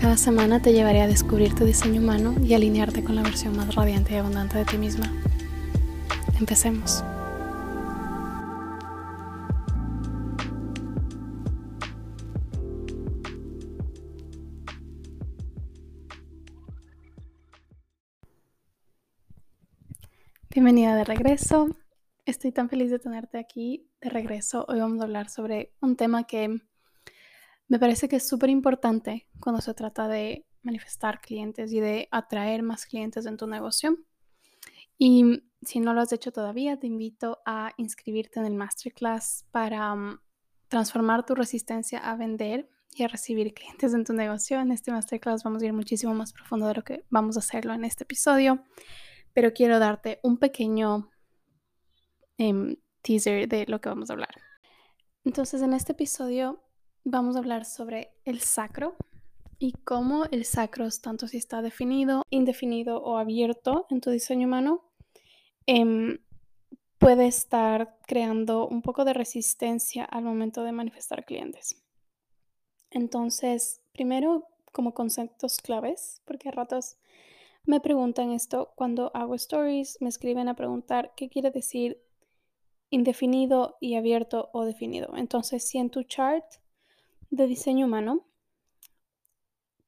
Cada semana te llevaré a descubrir tu diseño humano y alinearte con la versión más radiante y abundante de ti misma. Empecemos. Bienvenida de regreso. Estoy tan feliz de tenerte aquí de regreso. Hoy vamos a hablar sobre un tema que me parece que es súper importante cuando se trata de manifestar clientes y de atraer más clientes en tu negocio. Y si no lo has hecho todavía, te invito a inscribirte en el masterclass para um, transformar tu resistencia a vender y a recibir clientes en tu negocio. En este masterclass vamos a ir muchísimo más profundo de lo que vamos a hacerlo en este episodio, pero quiero darte un pequeño em, teaser de lo que vamos a hablar. Entonces, en este episodio vamos a hablar sobre el sacro y cómo el sacro, tanto si está definido, indefinido o abierto en tu diseño humano, em, puede estar creando un poco de resistencia al momento de manifestar clientes. Entonces, primero como conceptos claves, porque a ratos me preguntan esto cuando hago stories, me escriben a preguntar qué quiere decir indefinido y abierto o definido. Entonces, si en tu chart de diseño humano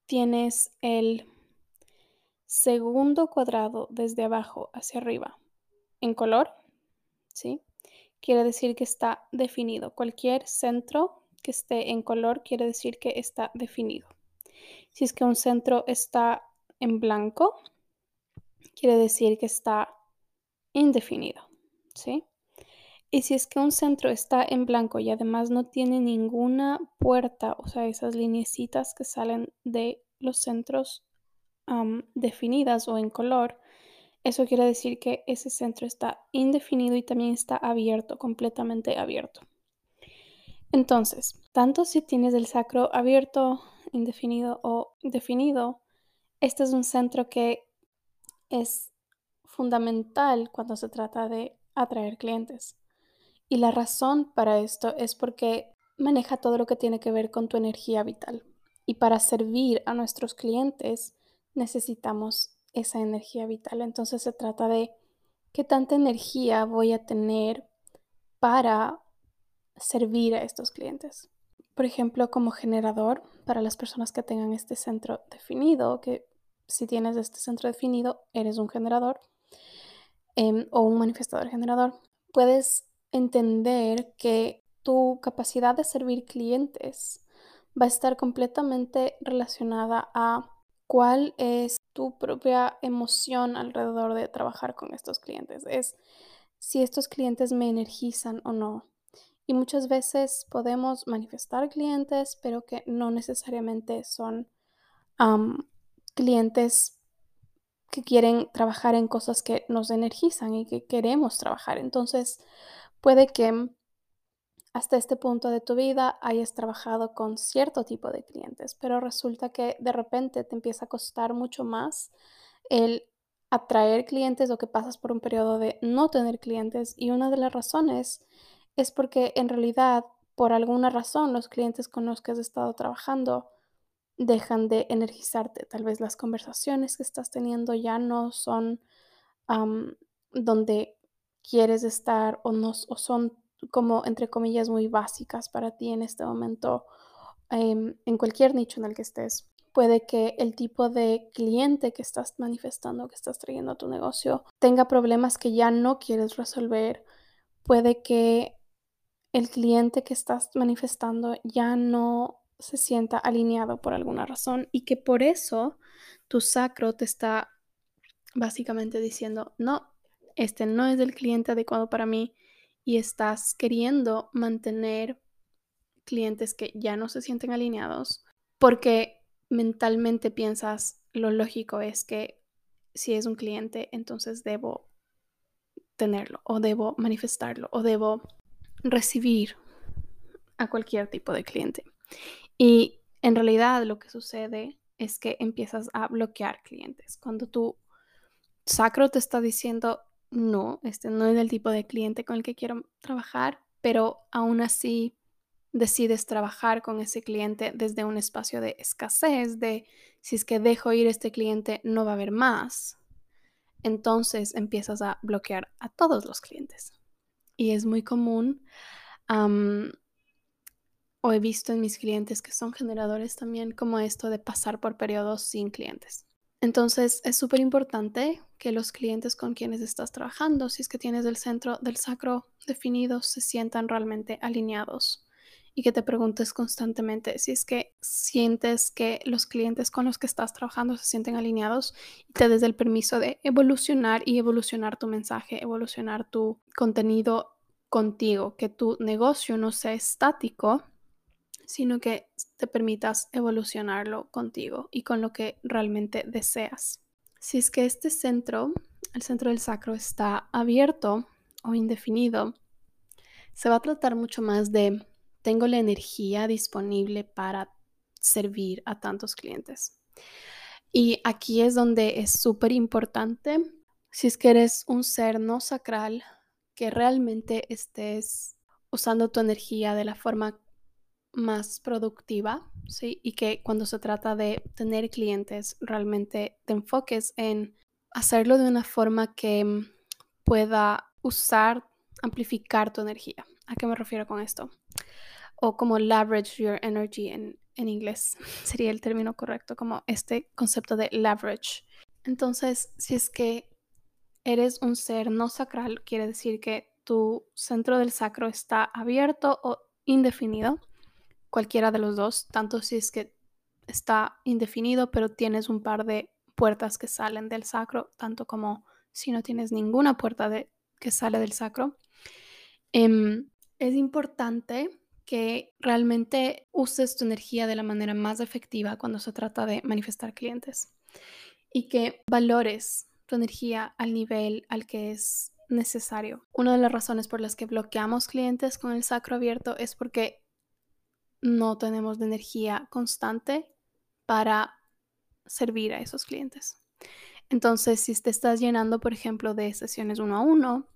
tienes el segundo cuadrado desde abajo hacia arriba en color, ¿sí? Quiere decir que está definido. Cualquier centro que esté en color quiere decir que está definido. Si es que un centro está en blanco, quiere decir que está indefinido, ¿sí? Y si es que un centro está en blanco y además no tiene ninguna puerta, o sea, esas linecitas que salen de los centros definidas o en color, eso quiere decir que ese centro está indefinido y también está abierto, completamente abierto. Entonces, tanto si tienes el sacro abierto, indefinido o definido, este es un centro que es fundamental cuando se trata de atraer clientes. Y la razón para esto es porque maneja todo lo que tiene que ver con tu energía vital. Y para servir a nuestros clientes necesitamos esa energía vital. Entonces se trata de qué tanta energía voy a tener para servir a estos clientes. Por ejemplo, como generador, para las personas que tengan este centro definido, que si tienes este centro definido, eres un generador em, o un manifestador generador, puedes entender que tu capacidad de servir clientes va a estar completamente relacionada a cuál es tu propia emoción alrededor de trabajar con estos clientes. Es si estos clientes me energizan o no. Y muchas veces podemos manifestar clientes, pero que no necesariamente son clientes que quieren trabajar en cosas que nos energizan y que queremos trabajar. Entonces, Puede que hasta este punto de tu vida hayas trabajado con cierto tipo de clientes, pero resulta que de repente te empieza a costar mucho más el atraer clientes o que pasas por un periodo de no tener clientes y una de las razones es porque en realidad por alguna razón los clientes con los que has estado trabajando dejan de energizarte. Tal vez las conversaciones que estás teniendo ya no son donde quieres estar o, no, o son como, entre comillas, muy básicas para ti en este momento, em, en cualquier nicho en el que estés. Puede que el tipo de cliente que estás manifestando, que estás trayendo a tu negocio, tenga problemas que ya no quieres resolver. Puede que el cliente que estás manifestando ya no se sienta alineado por alguna razón y que por eso tu sacro te está básicamente diciendo, no, este no es el cliente adecuado para mí y estás queriendo mantener clientes que ya no se sienten alineados porque mentalmente piensas lo lógico es que si es un cliente, entonces debo tenerlo o debo manifestarlo o debo recibir a cualquier tipo de cliente. Y en realidad lo que sucede es que empiezas a bloquear clientes. Cuando tu sacro te está diciendo, no, este no es el tipo de cliente con el que quiero trabajar, pero aún así decides trabajar con ese cliente desde un espacio de escasez, de si es que dejo ir este cliente no va a haber más, entonces empiezas a bloquear a todos los clientes. Y es muy común, o he visto en mis clientes que son generadores también, como esto de pasar por periodos sin clientes. Entonces es súper importante que los clientes con quienes estás trabajando, si es que tienes el centro del sacro definido, se sientan realmente alineados y que te preguntes constantemente si es que sientes que los clientes con los que estás trabajando se sienten alineados y te des el permiso de evolucionar y evolucionar tu mensaje, evolucionar tu contenido contigo, que tu negocio no sea estático, sino que te permitas evolucionarlo contigo y con lo que realmente deseas. Si es que este centro, el centro del sacro, está abierto o indefinido, se va a tratar mucho más de tengo la energía disponible para servir a tantos clientes. Y aquí es donde es súper importante, si es que eres un ser no sacral, que realmente estés usando tu energía de la forma más productiva, ¿sí? Y que cuando se trata de tener clientes, realmente te enfoques en hacerlo de una forma que pueda usar, amplificar tu energía. ¿A qué me refiero con esto? o como leverage your energy en, en inglés sería el término correcto, como este concepto de leverage. Entonces, si es que eres un ser no sacral, quiere decir que tu centro del sacro está abierto o indefinido, cualquiera de los dos, tanto si es que está indefinido, pero tienes un par de puertas que salen del sacro, tanto como si no tienes ninguna puerta de, que sale del sacro. Em, es importante que realmente uses tu energía de la manera más efectiva cuando se trata de manifestar clientes y que valores tu energía al nivel al que es necesario. Una de las razones por las que bloqueamos clientes con el sacro abierto es porque no tenemos de energía constante para servir a esos clientes. Entonces, si te estás llenando, por ejemplo, de sesiones uno a uno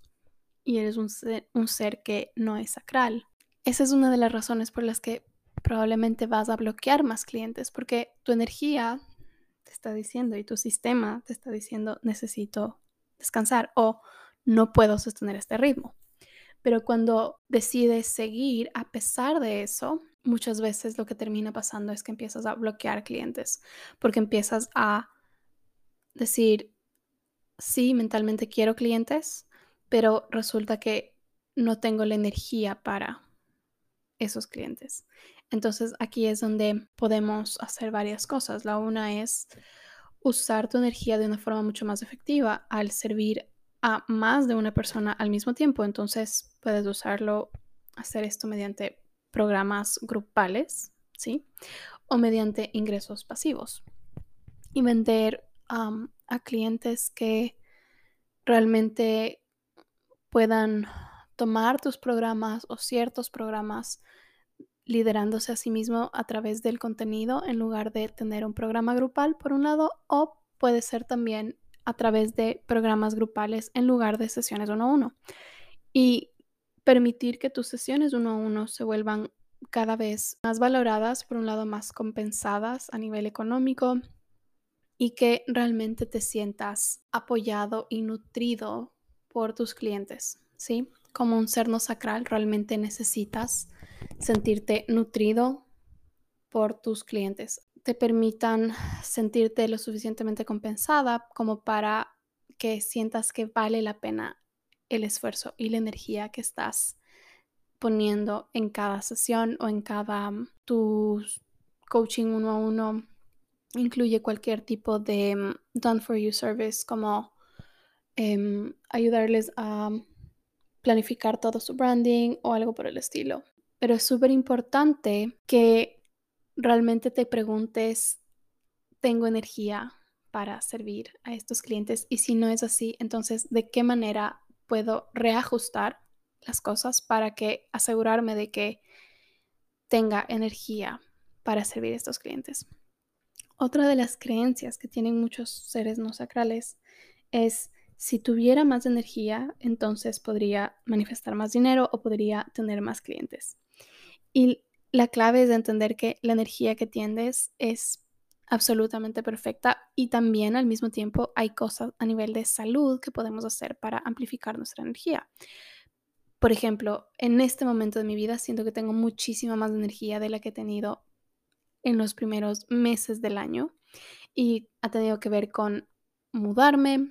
y eres un un ser que no es sacral, esa es una de las razones por las que probablemente vas a bloquear más clientes, porque tu energía te está diciendo y tu sistema te está diciendo necesito descansar o no puedo sostener este ritmo. Pero cuando decides seguir a pesar de eso, muchas veces lo que termina pasando es que empiezas a bloquear clientes, porque empiezas a decir, sí, mentalmente quiero clientes, pero resulta que no tengo la energía para esos clientes. Entonces aquí es donde podemos hacer varias cosas. La una es usar tu energía de una forma mucho más efectiva al servir a más de una persona al mismo tiempo. Entonces puedes usarlo, hacer esto mediante programas grupales, ¿sí? O mediante ingresos pasivos. Y vender a clientes que realmente puedan tomar tus programas o ciertos programas liderándose a sí mismo a través del contenido en lugar de tener un programa grupal por un lado o puede ser también a través de programas grupales en lugar de sesiones uno a uno y permitir que tus sesiones uno a uno se vuelvan cada vez más valoradas, por un lado más compensadas a nivel económico y que realmente te sientas apoyado y nutrido por tus clientes, ¿sí? como un ser no sacral realmente necesitas sentirte nutrido por tus clientes. Te permitan sentirte lo suficientemente compensada como para que sientas que vale la pena el esfuerzo y la energía que estás poniendo en cada sesión o en cada mm, tu coaching uno a uno. Incluye cualquier tipo de mm, done for you service como em, ayudarles a planificar todo su branding o algo por el estilo. Pero es súper importante que realmente te preguntes, ¿tengo energía para servir a estos clientes? Y si no es así, entonces, ¿de qué manera puedo reajustar las cosas para que asegurarme de que tenga energía para servir a estos clientes? Otra de las creencias que tienen muchos seres no sacrales es si tuviera más energía, entonces podría manifestar más dinero o podría tener más clientes. Y la clave es entender que la energía que tienes es absolutamente perfecta y también al mismo tiempo hay cosas a nivel de salud que podemos hacer para amplificar nuestra energía. Por ejemplo, en este momento de mi vida siento que tengo muchísima más energía de la que he tenido en los primeros meses del año y ha tenido que ver con mudarme.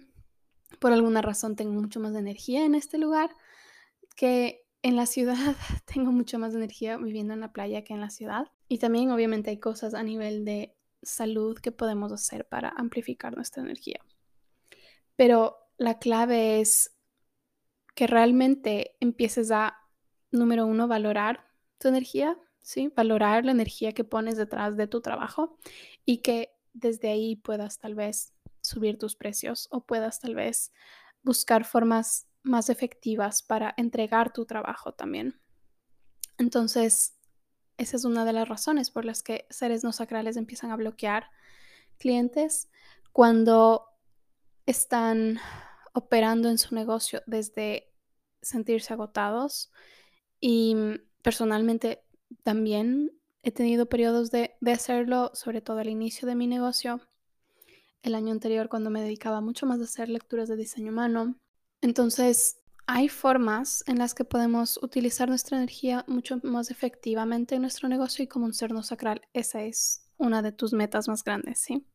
Por alguna razón tengo mucho más energía en este lugar que en la ciudad. Tengo mucho más energía viviendo en la playa que en la ciudad. Y también obviamente hay cosas a nivel de salud que podemos hacer para amplificar nuestra energía. Pero la clave es que realmente empieces a, número uno, valorar tu energía, ¿sí? Valorar la energía que pones detrás de tu trabajo y que desde ahí puedas tal vez subir tus precios o puedas tal vez buscar formas más efectivas para entregar tu trabajo también. Entonces, esa es una de las razones por las que seres no sacrales empiezan a bloquear clientes cuando están operando en su negocio desde sentirse agotados y personalmente también he tenido periodos de, de, hacerlo, sobre todo al inicio de mi negocio, el año anterior cuando me dedicaba mucho más a hacer lecturas de diseño humano. Entonces, hay formas en las que podemos utilizar nuestra energía mucho más efectivamente en nuestro negocio y como un ser no sacral, esa es una de tus metas más grandes, ¿sí?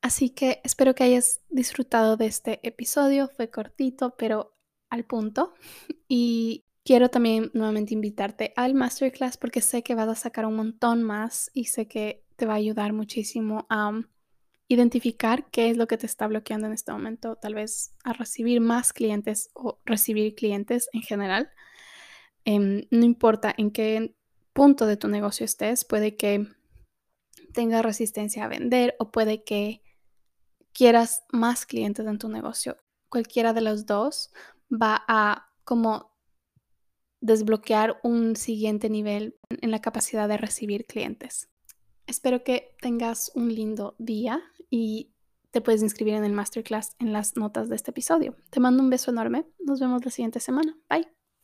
Así que espero que hayas disfrutado de este episodio, fue cortito, pero al punto. Y quiero también nuevamente invitarte al masterclass porque sé que vas a sacar un montón más y sé que te va a ayudar muchísimo a identificar qué es lo que te está bloqueando en este momento, tal vez a recibir más clientes o recibir clientes en general. Em, no importa en qué punto de tu negocio estés, puede que tengas resistencia a vender o puede que quieras más clientes en tu negocio. Cualquiera de los dos va a como desbloquear un siguiente nivel en la capacidad de recibir clientes. Espero que tengas un lindo día y te puedes inscribir en el masterclass en las notas de este episodio. Te mando un beso enorme. Nos vemos la siguiente semana. Bye.